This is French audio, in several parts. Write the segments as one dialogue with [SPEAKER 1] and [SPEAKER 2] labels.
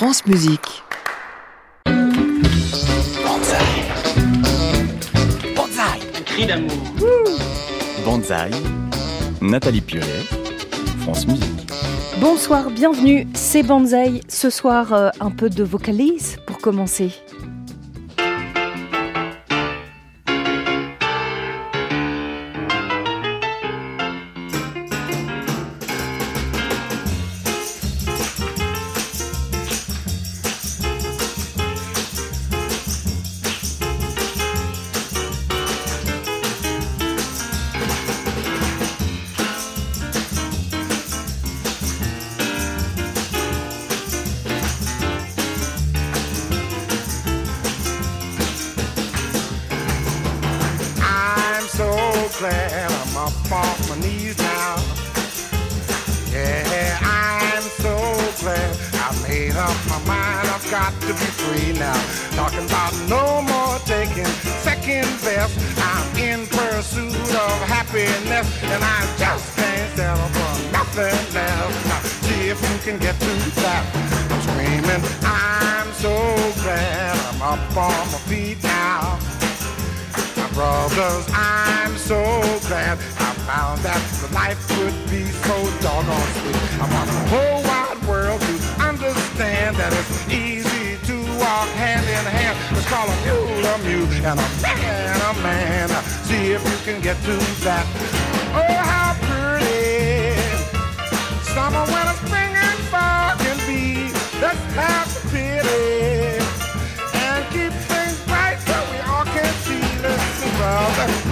[SPEAKER 1] France Musique.
[SPEAKER 2] Banzai. Banzai.
[SPEAKER 3] Un cri d'amour.
[SPEAKER 4] Banzai, Nathalie Puré, France Musique.
[SPEAKER 5] Bonsoir, bienvenue, c'est Banzai. Ce soir, euh, un peu de vocalise pour commencer.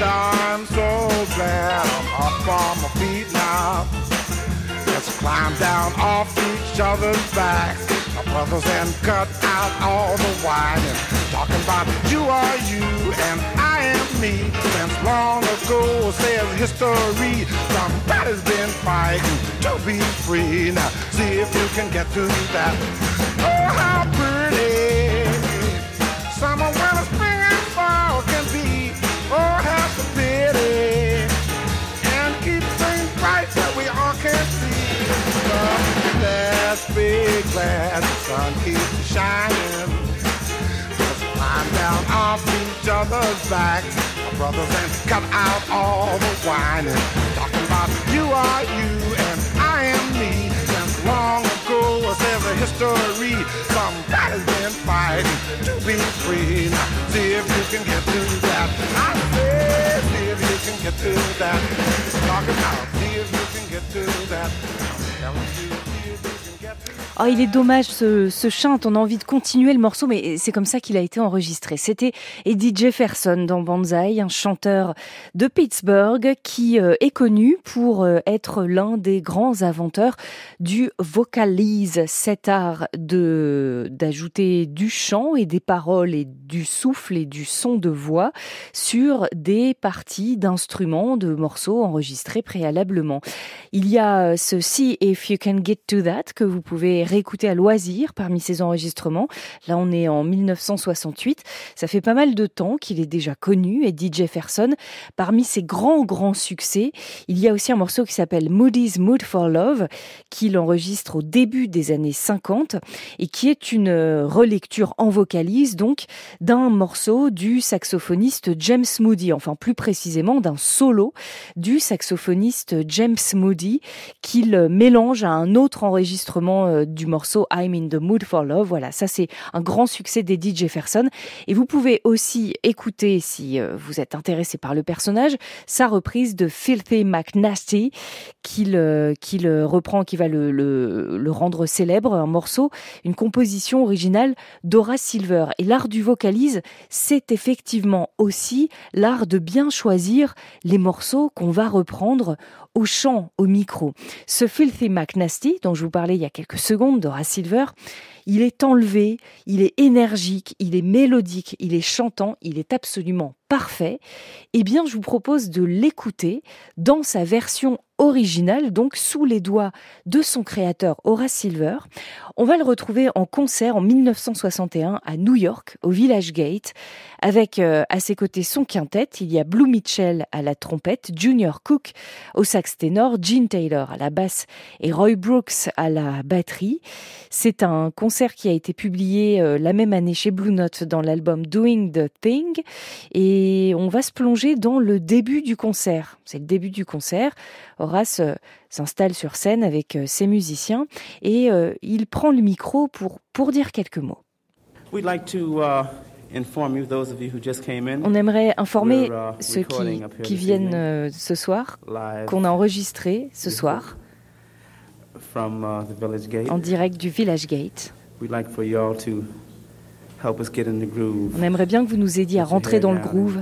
[SPEAKER 6] I'm so glad I'm up on my feet now. Let's climb down off each other's backs, my brothers, and cut out all the whining. Talking about you are you and I am me. Since long ago, says history, somebody's been fighting to be free. Now, see if you can get to that. Oh, how be glad the sun keeps shining. Let's climb down off each other's backs, my brothers, and cut out all the whining. Talking about you are you and I am me. Since long ago was ever history. Somebody's been fighting to be free. Now, see if you can get to that. I say, see if you can get to that. Talking about, see if you can get to that. I'm
[SPEAKER 5] Oh, il est dommage ce, chant, on a envie de continuer le morceau, mais c'est comme ça qu'il a été enregistré. C'était Eddie Jefferson dans Banzai, un chanteur de Pittsburgh qui euh, est connu pour euh, être l'un des grands inventeurs du vocalise, cet art de d'ajouter du chant et des paroles et du souffle et du son de voix sur des parties d'instruments, de morceaux enregistrés préalablement. Il y a euh, ce If You Can Get To That que vous pouvez réécouter à loisir parmi ces enregistrements. Là, on est en 1968. Ça fait pas mal de temps qu'il est déjà connu, Eddie Jefferson. Parmi ses grands, grands succès, il y a aussi un morceau qui s'appelle Moody's Mood for Love, qu'il enregistre au début des années 50 et qui est une euh, relecture en vocalise, donc, d'un morceau du saxophoniste James Moody, enfin plus précisément d'un solo du saxophoniste James Moody qu'il euh, mélange à un autre enregistrement euh, du morceau I'm in the mood for love. Voilà, ça c'est un grand succès d'Eddie Jefferson. Et vous pouvez aussi écouter, si euh, vous êtes intéressé par le personnage, sa reprise de Filthy McNasty qu'il euh, reprend, qui va le, rendre célèbre, un morceau, une composition originale d'Horace Silver. Et l'art du vocalise, c'est effectivement aussi l'art de bien choisir les morceaux qu'on va reprendre au chant, au micro. Ce Filthy McNasty, dont je vous parlais il y a quelques secondes, d'Horace Silver, il est enlevé, il est énergique, il est mélodique, il est chantant, il est absolument parfait, eh bien je vous propose de l'écouter dans sa version original, donc sous les doigts de son créateur Horace Silver. On va le retrouver en concert en 1961 à New York, au Village Gate, avec euh, à ses côtés son quintet. Il y a Blue Mitchell à la trompette, Junior Cook au sax ténor, Gene Taylor à la basse et Roy Brooks à la batterie. C'est un concert qui a été publié euh, la même année chez Blue Note dans l'album Doing the Thing et on va se plonger dans le début du concert. C'est le début du concert. Horace euh, s'installe sur scène avec euh, ses musiciens et il prend le micro pour, pour dire quelques mots.
[SPEAKER 1] Uh,
[SPEAKER 5] On aimerait informer uh, ceux qui, qui viennent ce soir qu'on a enregistré ce soir
[SPEAKER 1] uh,
[SPEAKER 5] en direct du Village Gate. On aimerait bien que vous nous aidiez à rentrer dans le groove.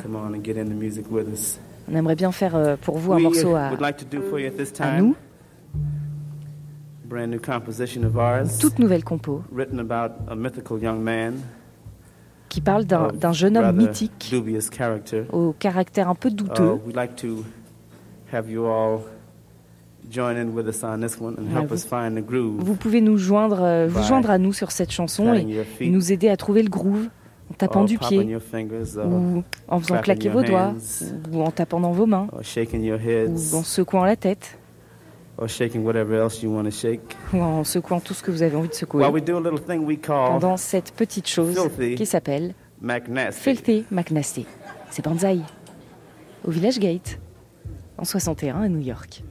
[SPEAKER 5] On aimerait bien faire euh, pour vous un morceau à, à nous. Toute nouvelle compo qui parle d'un jeune homme mythique au caractère un peu douteux. Vous pouvez nous joindre, euh, vous joindre à nous sur cette chanson et nous aider à trouver le groove en tapant du pied, ou en faisant claquer vos doigts, ou en tapant dans vos mains, ou en secouant la tête, ou en secouant tout ce que vous avez envie de secouer, pendant cette petite chose qui s'appelle Filthy McNasty. C'est Banzai, au Village Gate, en 61 à New York.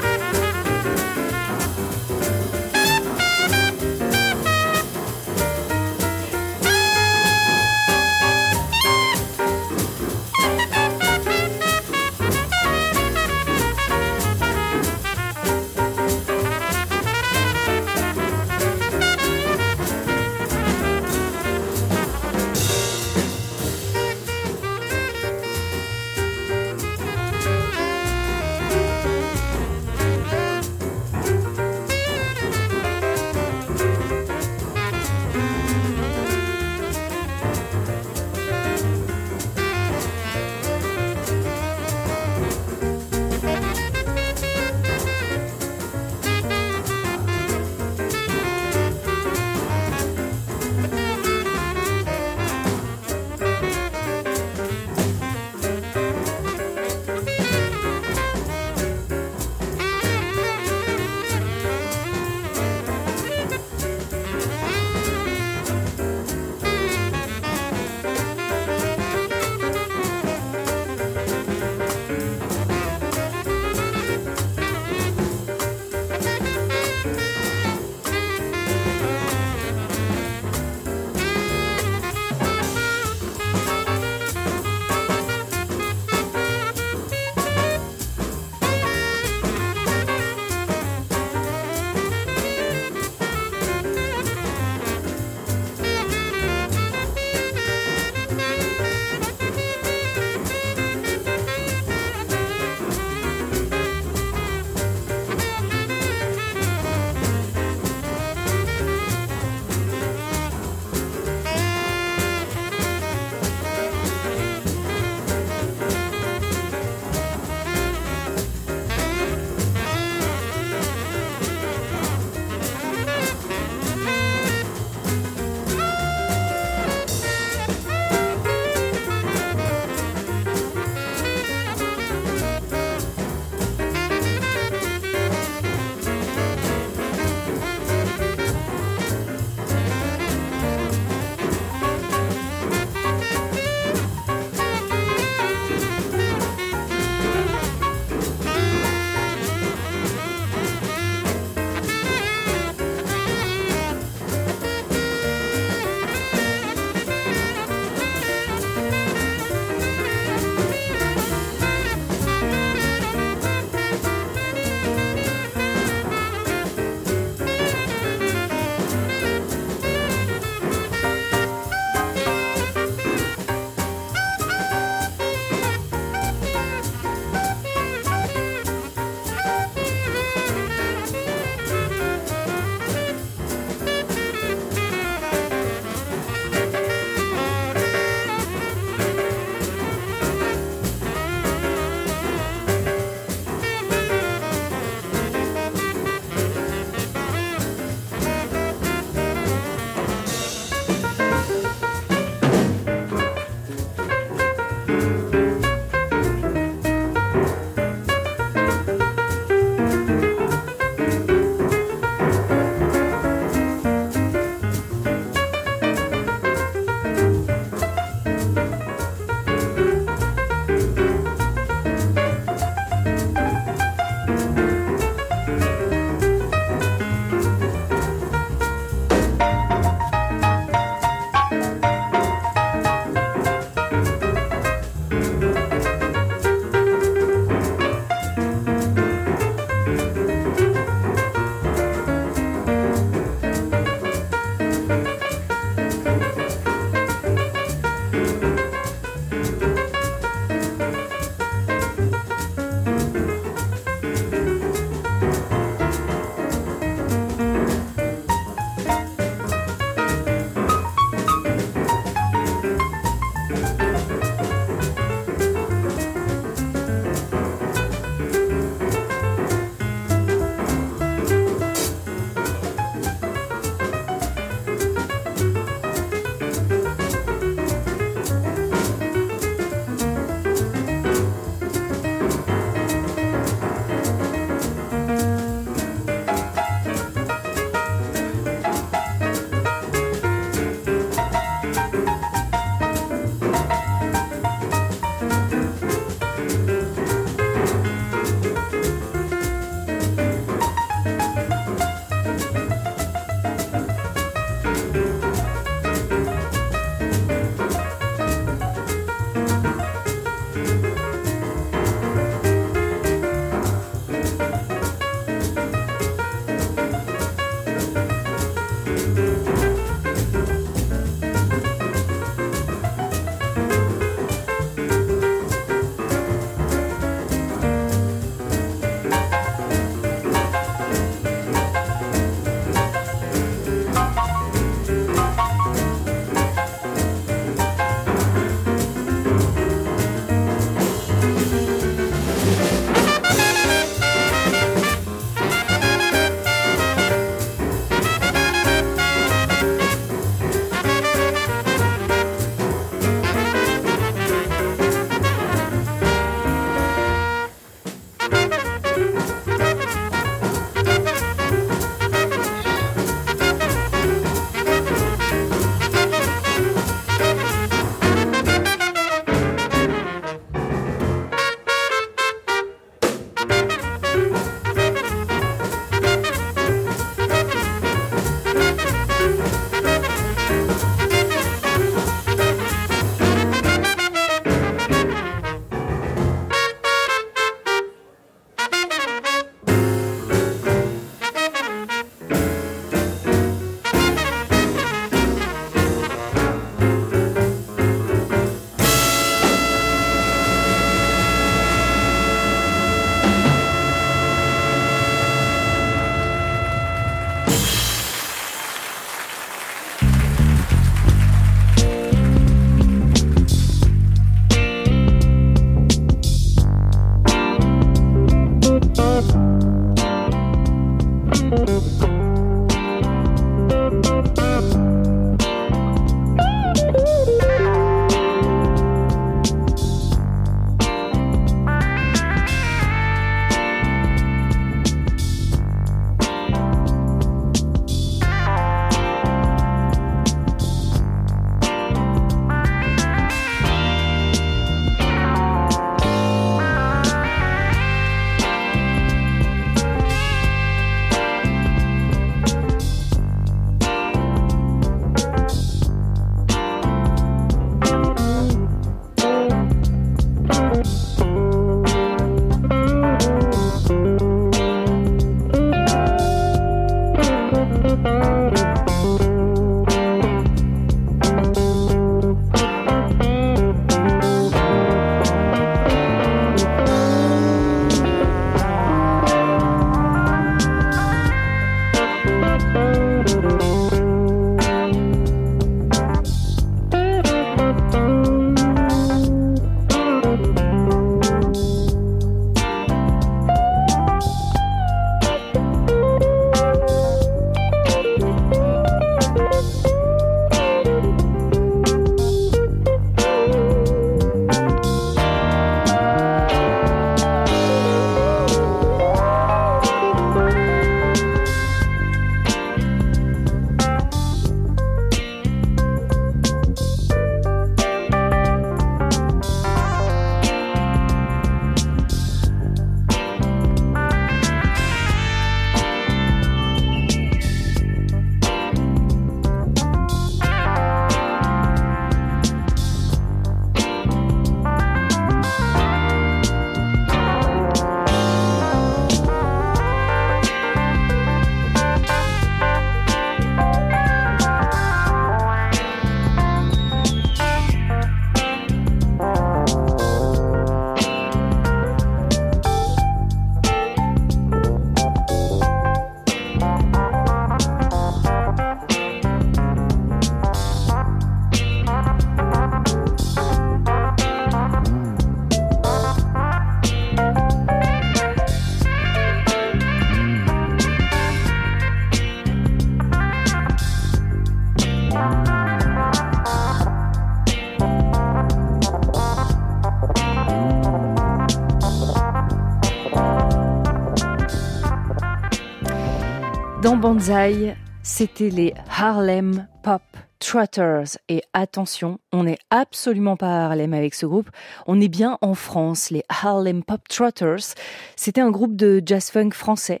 [SPEAKER 5] C'était les Harlem Pop Trotters. Et attention, on n'est absolument pas à Harlem avec ce groupe. On est bien en France, les Harlem Pop Trotters. C'était un groupe de jazz funk français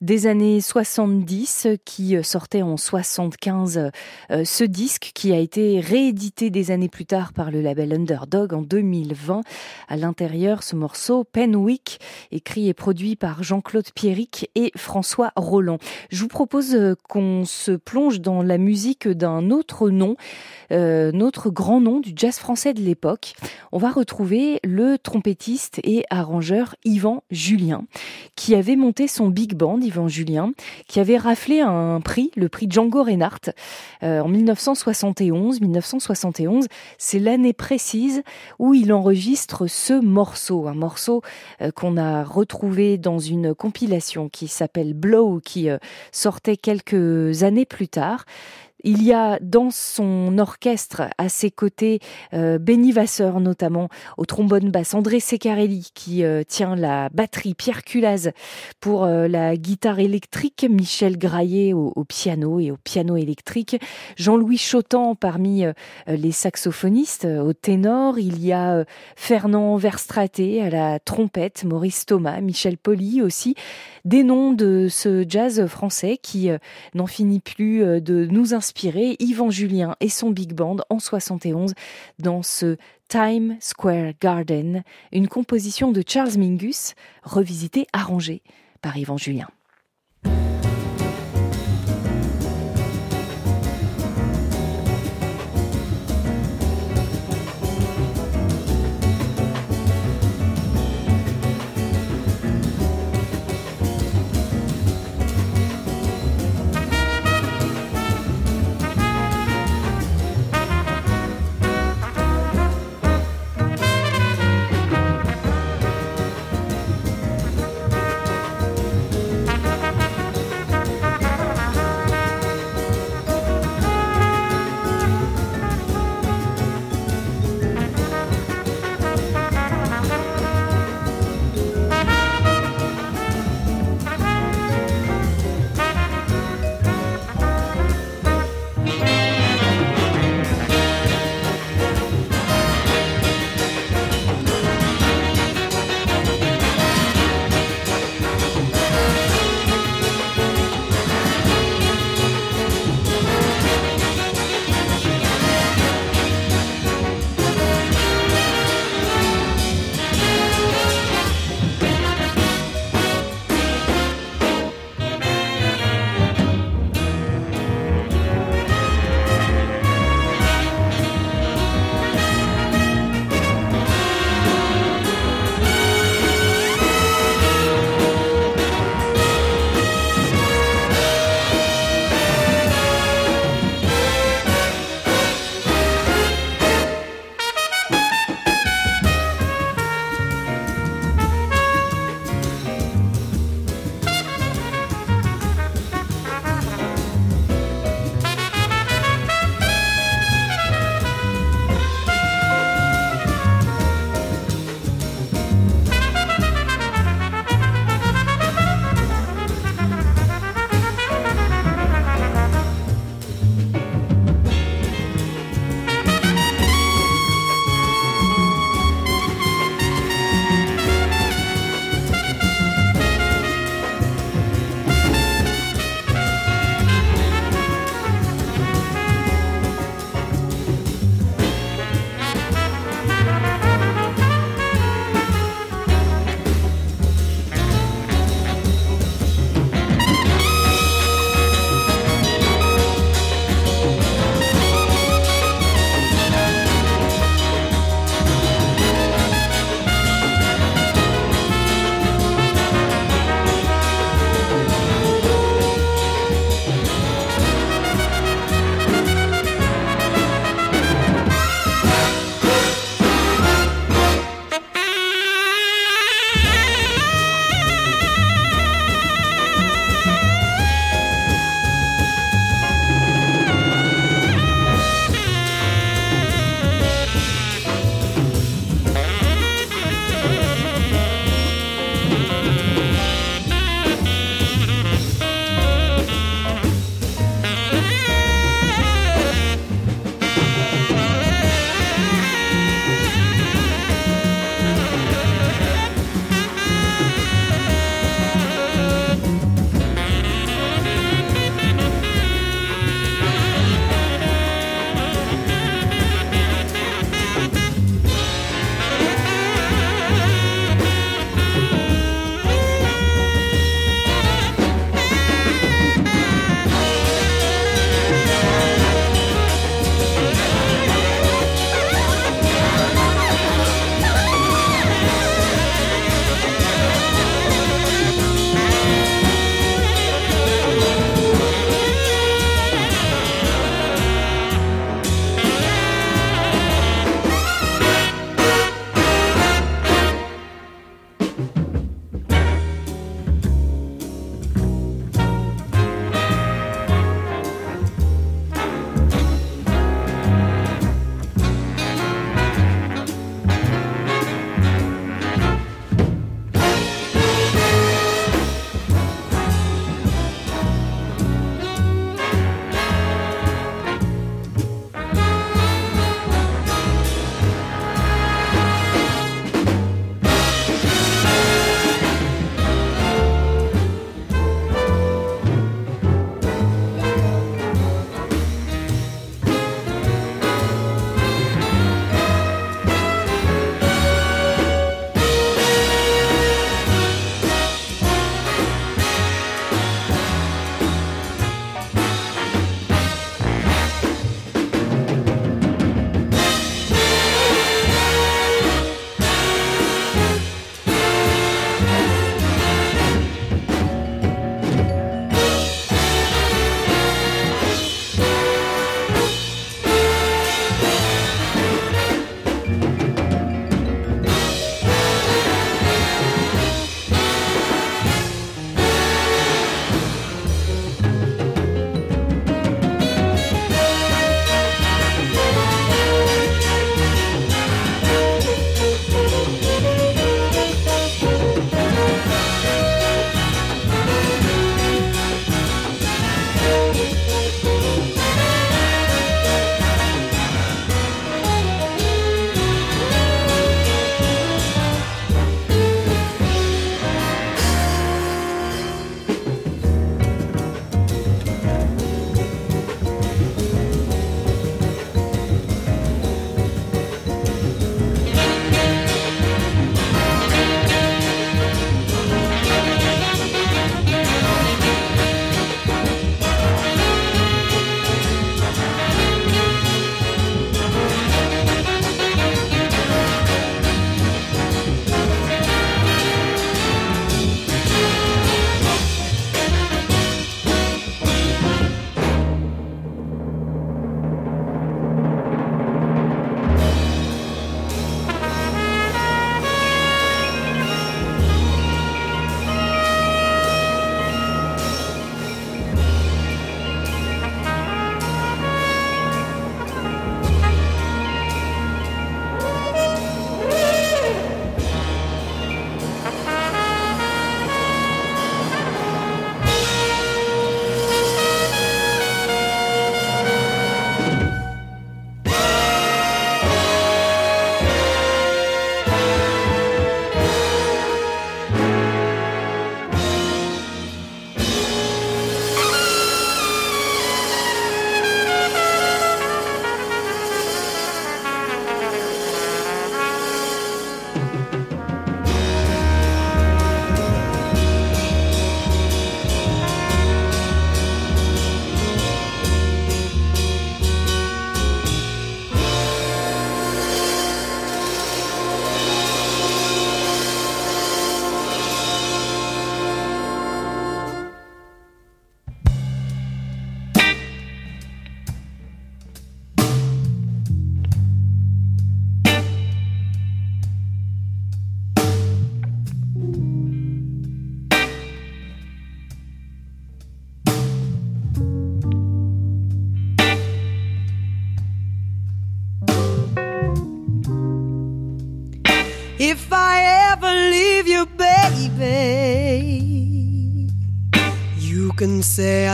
[SPEAKER 5] des années 70 qui sortait en 75 euh, ce disque qui a été réédité des années plus tard par le label Underdog en 2020. À l'intérieur, ce morceau Penwick, écrit et produit par Jean-Claude Pierrick et François Roland. Je vous propose euh, qu'on se plonge dans la musique d'un autre nom, euh, notre grand nom du jazz français de l'époque. On va retrouver le trompettiste et arrangeur Yvan Julien, qui avait monté son big band, Yvan Julien, qui avait raflé un prix, le prix Django Reinhardt, euh, en 1971. 1971, c'est l'année précise où il enregistre ce morceau, un morceau euh, qu'on a retrouvé dans une compilation qui s'appelle Blow, qui sortait quelques années plus tard. Il y a dans son orchestre à ses côtés euh, Benny Vasseur notamment au trombone basse, André Secarelli qui euh, tient la batterie, Pierre Culaz pour euh, la guitare électrique, Michel Graillet au, piano et au piano électrique, Jean-Louis Chotan parmi les saxophonistes au ténor, il y a Fernand Verstraté à la trompette, Maurice Thomas, Michel Poli aussi, des noms de ce jazz français qui n'en finit plus de nous inspirer inspiré Yvan Julien et son big band en 71 dans ce Time Square Garden, une composition de Charles Mingus revisitée, arrangée par Yvan Julien.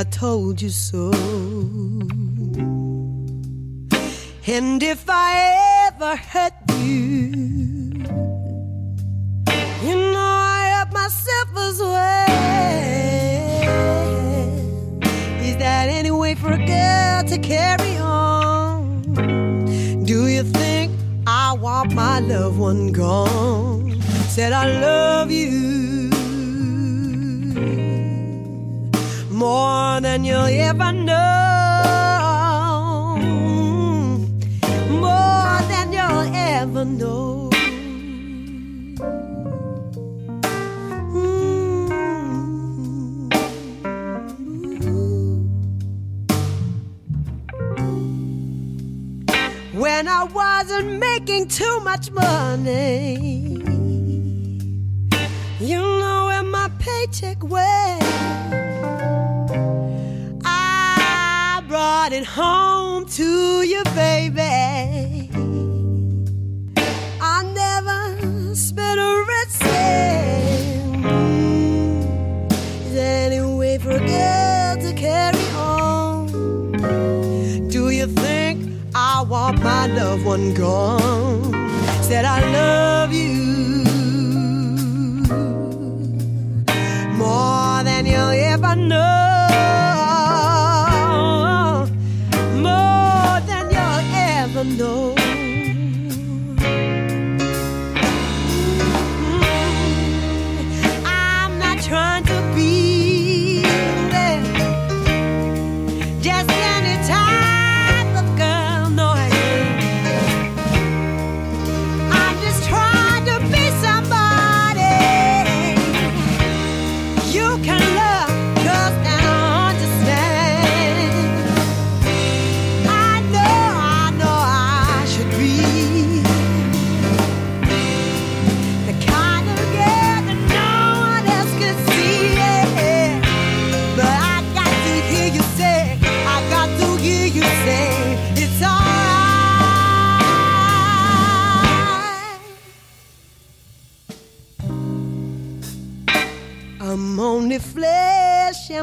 [SPEAKER 2] I told you so. And if I ever hurt you, you know I help myself as well. Is that any way for a girl to carry on? Do you think I want my loved one gone? Said I love you more than you'll ever know, more than you'll ever know. Mm. When I wasn't making too much money, you know where my paycheck went. It home to you, baby. I never spent a red cent. Is there any way for a girl to carry on? Do you think I want my loved one gone? Said I love you more than you'll ever know.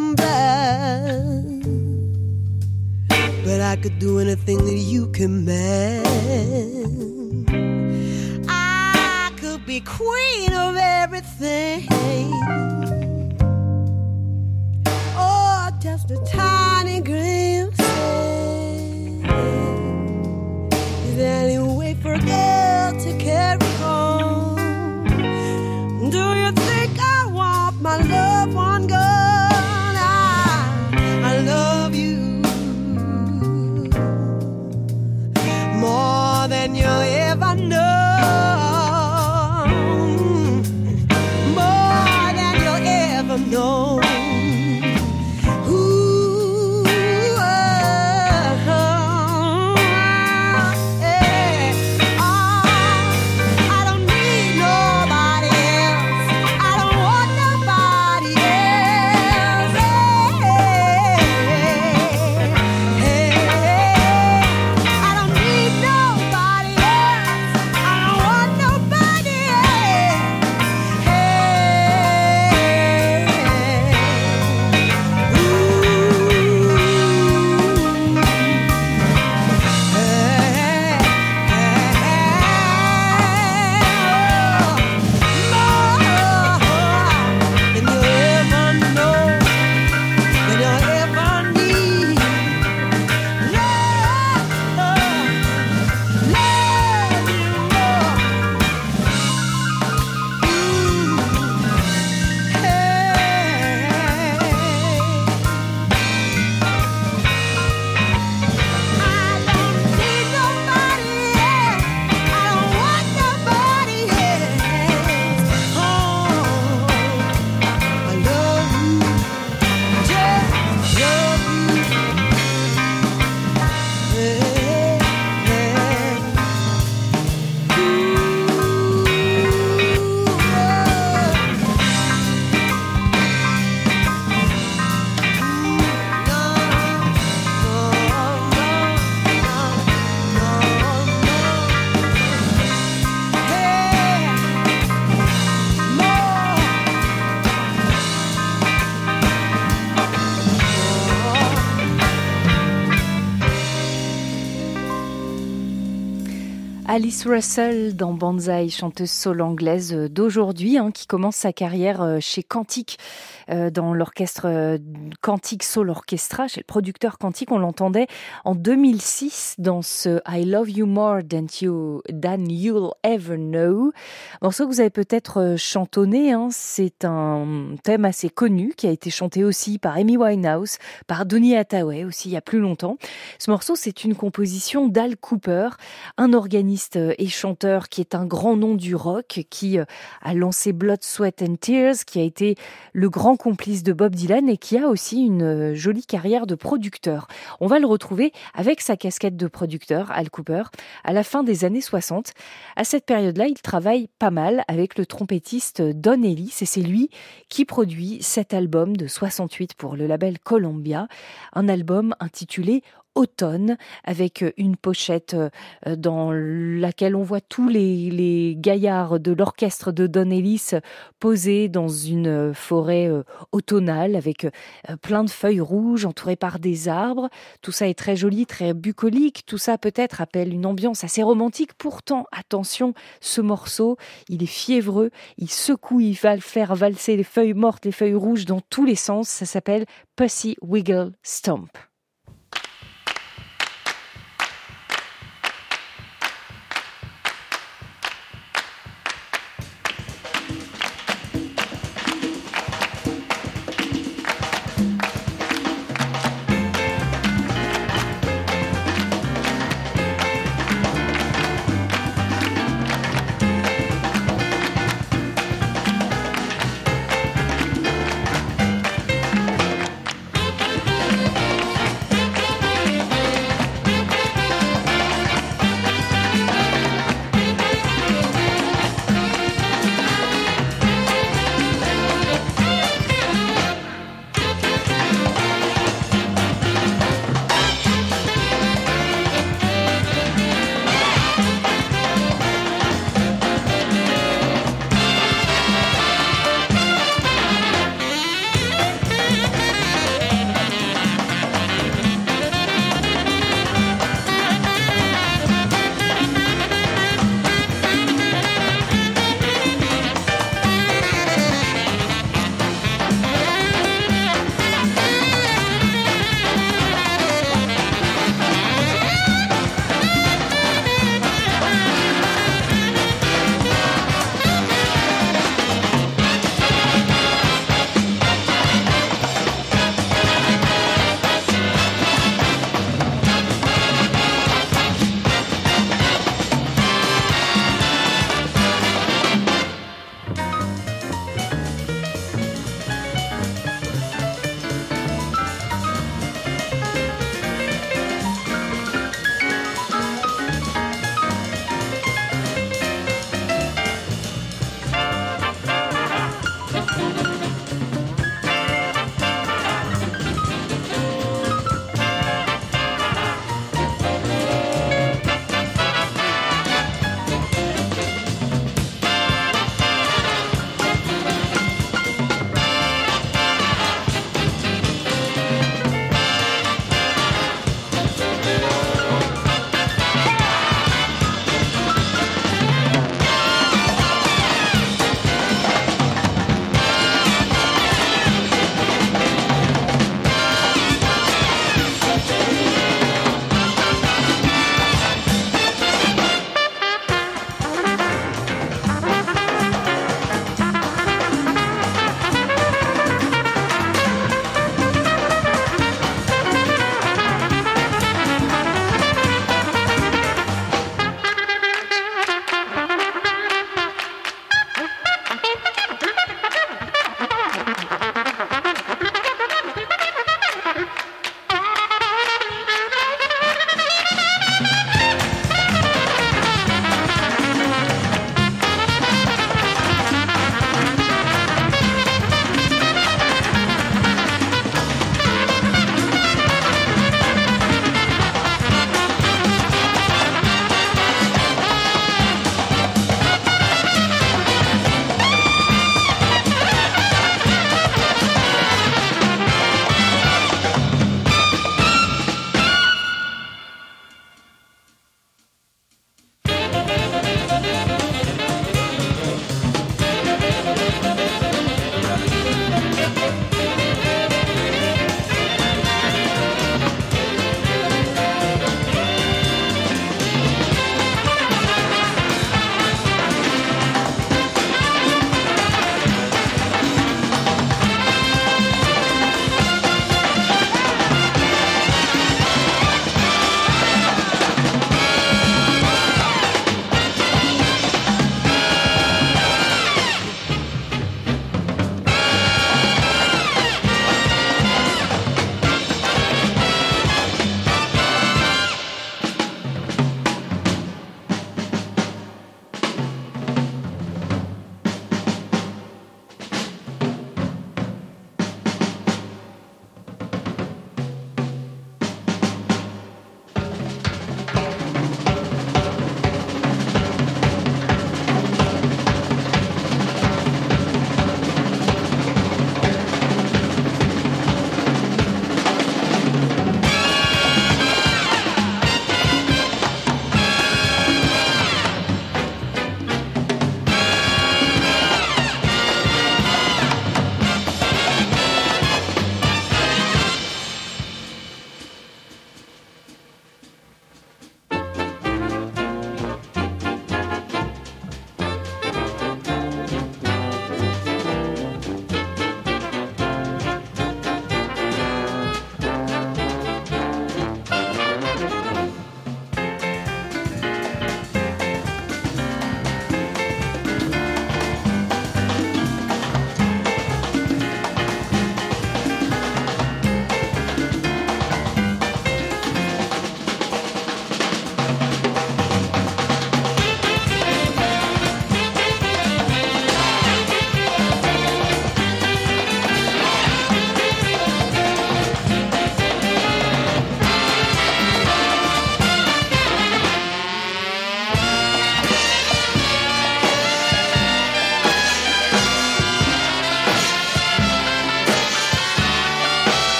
[SPEAKER 2] And blood. But I could do anything that you command. I could be queen of everything.
[SPEAKER 5] Alice Russell dans Banzai, chanteuse soul anglaise d'aujourd'hui, hein, qui commence sa carrière euh, chez Quantique, euh, dans l'orchestre euh, Quantique Soul Orchestra, chez le producteur Quantique. On l'entendait en 2006 dans ce I Love You More Than, you, than You'll Ever Know. Morceau que vous avez peut-être chantonné, hein, c'est un thème assez connu qui a été chanté aussi par Amy Winehouse, par Donny Hathaway aussi il y a plus longtemps. Ce morceau, c'est une composition d'Al Cooper, un organiste et chanteur qui est un grand nom du rock, qui euh, a lancé Blood, Sweat and Tears, qui a été le grand complice de Bob Dylan et qui a aussi une euh, jolie carrière de producteur. On va le retrouver avec sa casquette de producteur, Al Cooper, à la fin des années 60. À cette période-là, il travaille pas mal avec le trompettiste Don Ellis et c'est lui qui produit cet album de 68 pour le label Columbia, un album intitulé automne avec une pochette euh, dans laquelle on voit tous les, gaillards de l'orchestre de Don Ellis posés dans une forêt euh, automnale avec euh, plein de feuilles rouges entourées par des arbres. Tout ça est très joli, très bucolique. Tout ça peut-être appelle une ambiance assez romantique. Pourtant, attention, ce morceau, il est fiévreux, il secoue, il va faire valser les feuilles mortes, les feuilles rouges dans tous les sens. Ça s'appelle Pussy Wiggle Stomp.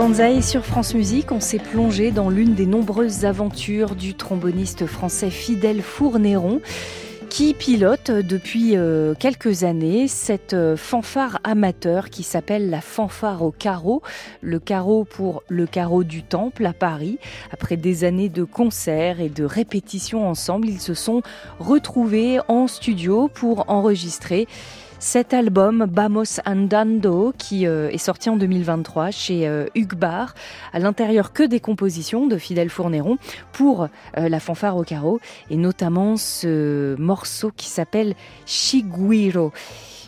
[SPEAKER 5] Banzai sur France Musique. On s'est plongé dans l'une des nombreuses aventures du tromboniste français Fidèle Fournéron qui pilote depuis euh, quelques années cette euh, fanfare amateur qui s'appelle la fanfare au carreau, le carreau pour le carreau du temple à Paris. Après des années de concerts et de répétitions ensemble, ils se sont retrouvés en studio pour enregistrer cet album Bamos Andando qui euh, est sorti en 2023 chez euh, Hugues Bar, à l'intérieur que des compositions de Fidèle Fournéron pour euh, la fanfare au carreau et notamment ce morceau qui s'appelle Chiguiro.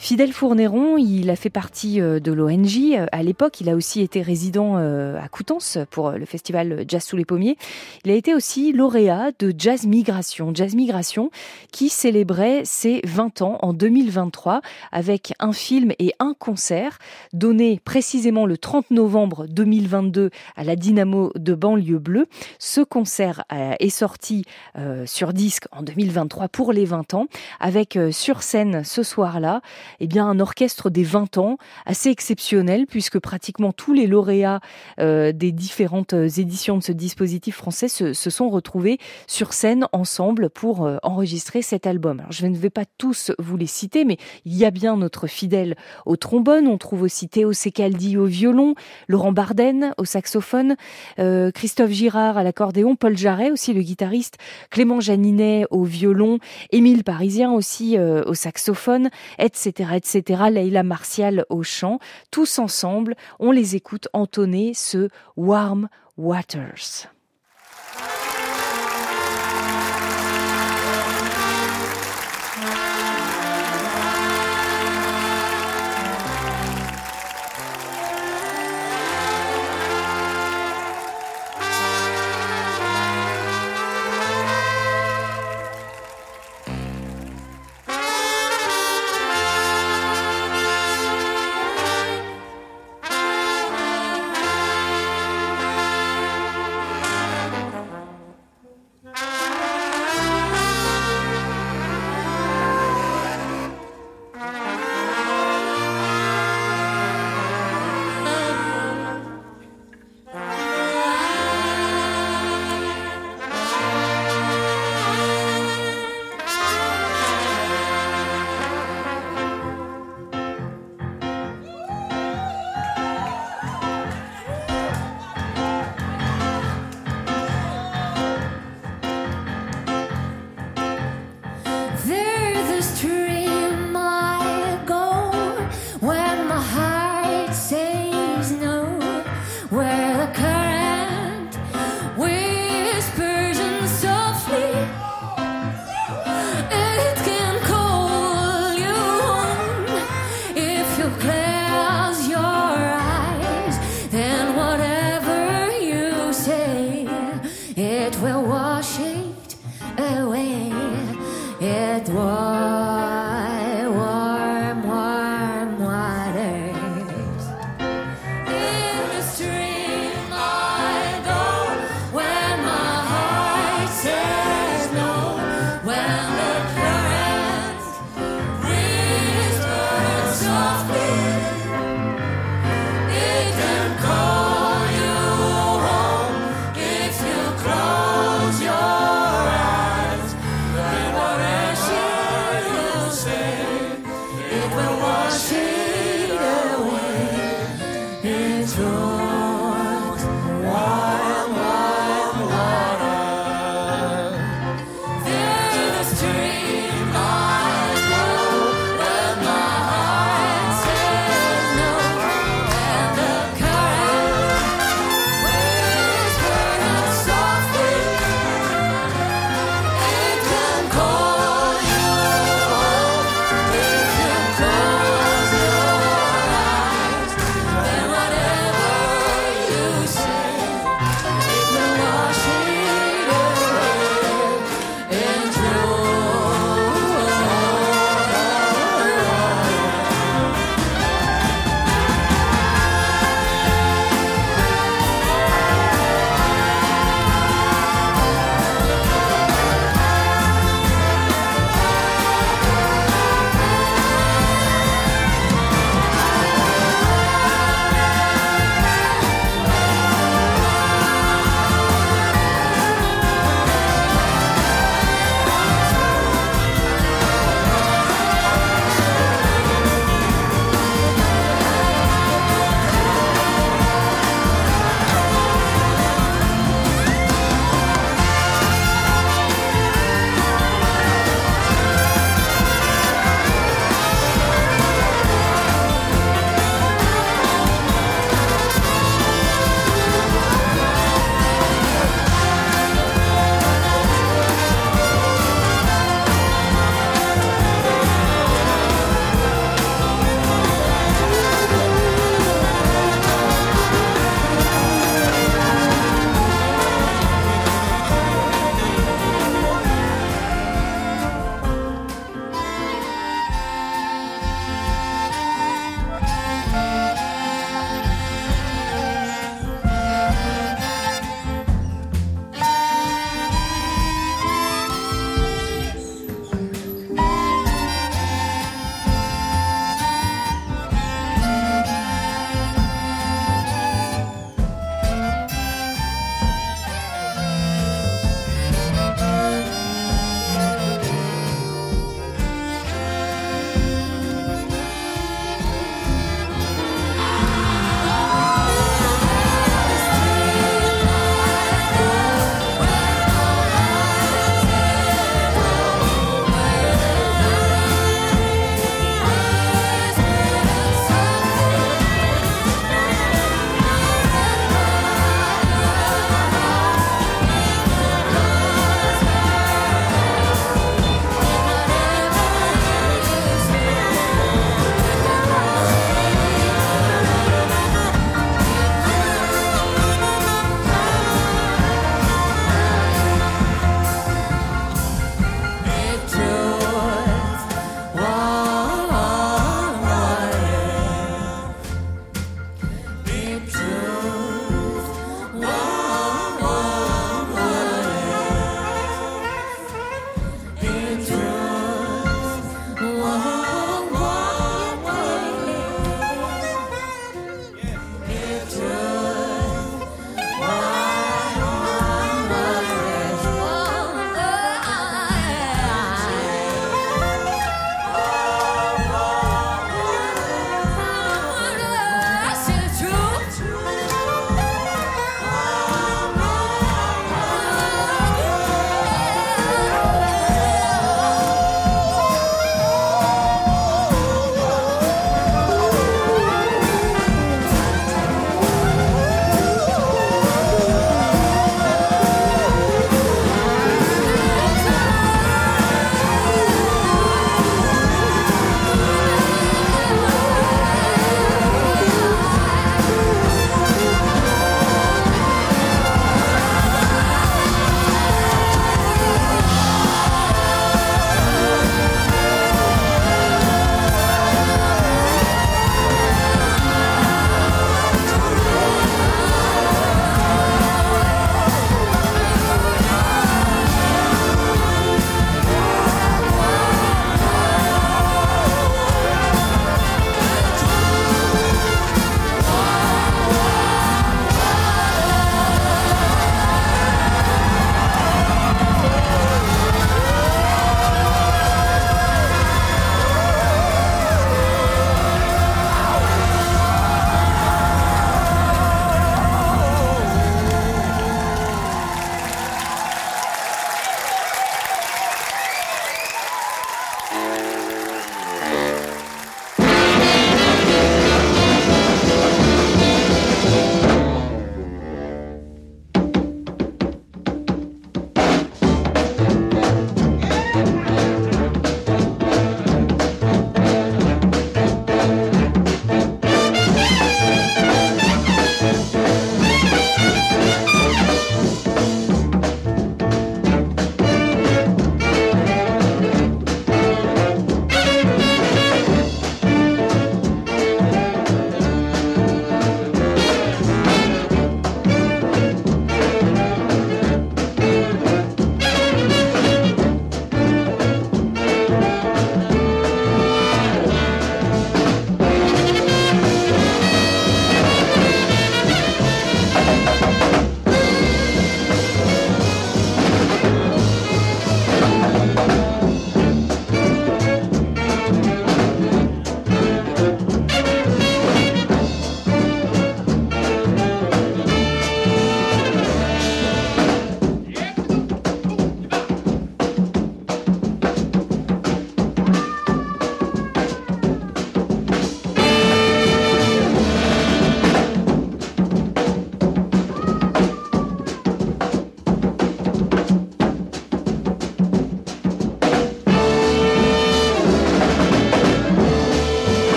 [SPEAKER 5] Fidèle Fournéron, il a fait partie euh, de l'ONG euh, à l'époque. Il a aussi été résident euh, à Coutances pour le festival Jazz sous les pommiers. Il a été aussi lauréat de Jazz Migration. Jazz Migration qui célébrait ses 20 ans en 2023 avec un film et un concert donné précisément le 30 novembre 2022 à la Dynamo de banlieue bleue. Ce concert est sorti sur disque en 2023 pour les 20 ans avec sur scène ce soir-là eh bien, un orchestre des 20 ans assez exceptionnel puisque pratiquement tous les lauréats euh, des différentes euh, éditions de ce dispositif français se, sont retrouvés sur scène ensemble pour euh, enregistrer cet album. Je ne vais pas tous vous les citer, mais il y a bien notre fidèle au trombone. On trouve aussi Théo Secaldi au violon, Laurent Barden au saxophone, Christophe Girard à l'accordéon, Paul Jarret aussi le guitariste, Clément Janinet au violon, Émile Parisien aussi au saxophone, etc etc., Leila Martial au chant. Tous ensemble, on les écoute entonner ce Warm Waters.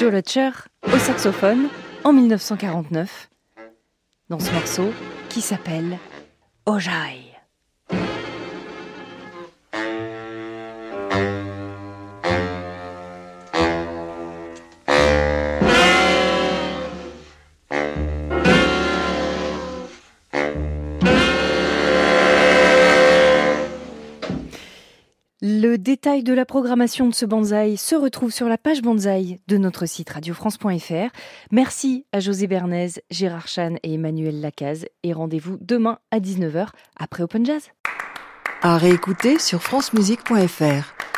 [SPEAKER 5] Joe Lutcher au saxophone en 1949 dans ce morceau qui s'appelle Ojai. Le détail de la programmation de ce bonsaï se retrouve sur la page bonsaï de notre site radiofrance.fr. Merci à José Bernays, Gérard Chan et Emmanuel Lacaze et rendez-vous demain à 19h après Open Jazz.
[SPEAKER 3] À réécouter sur francemusique.fr.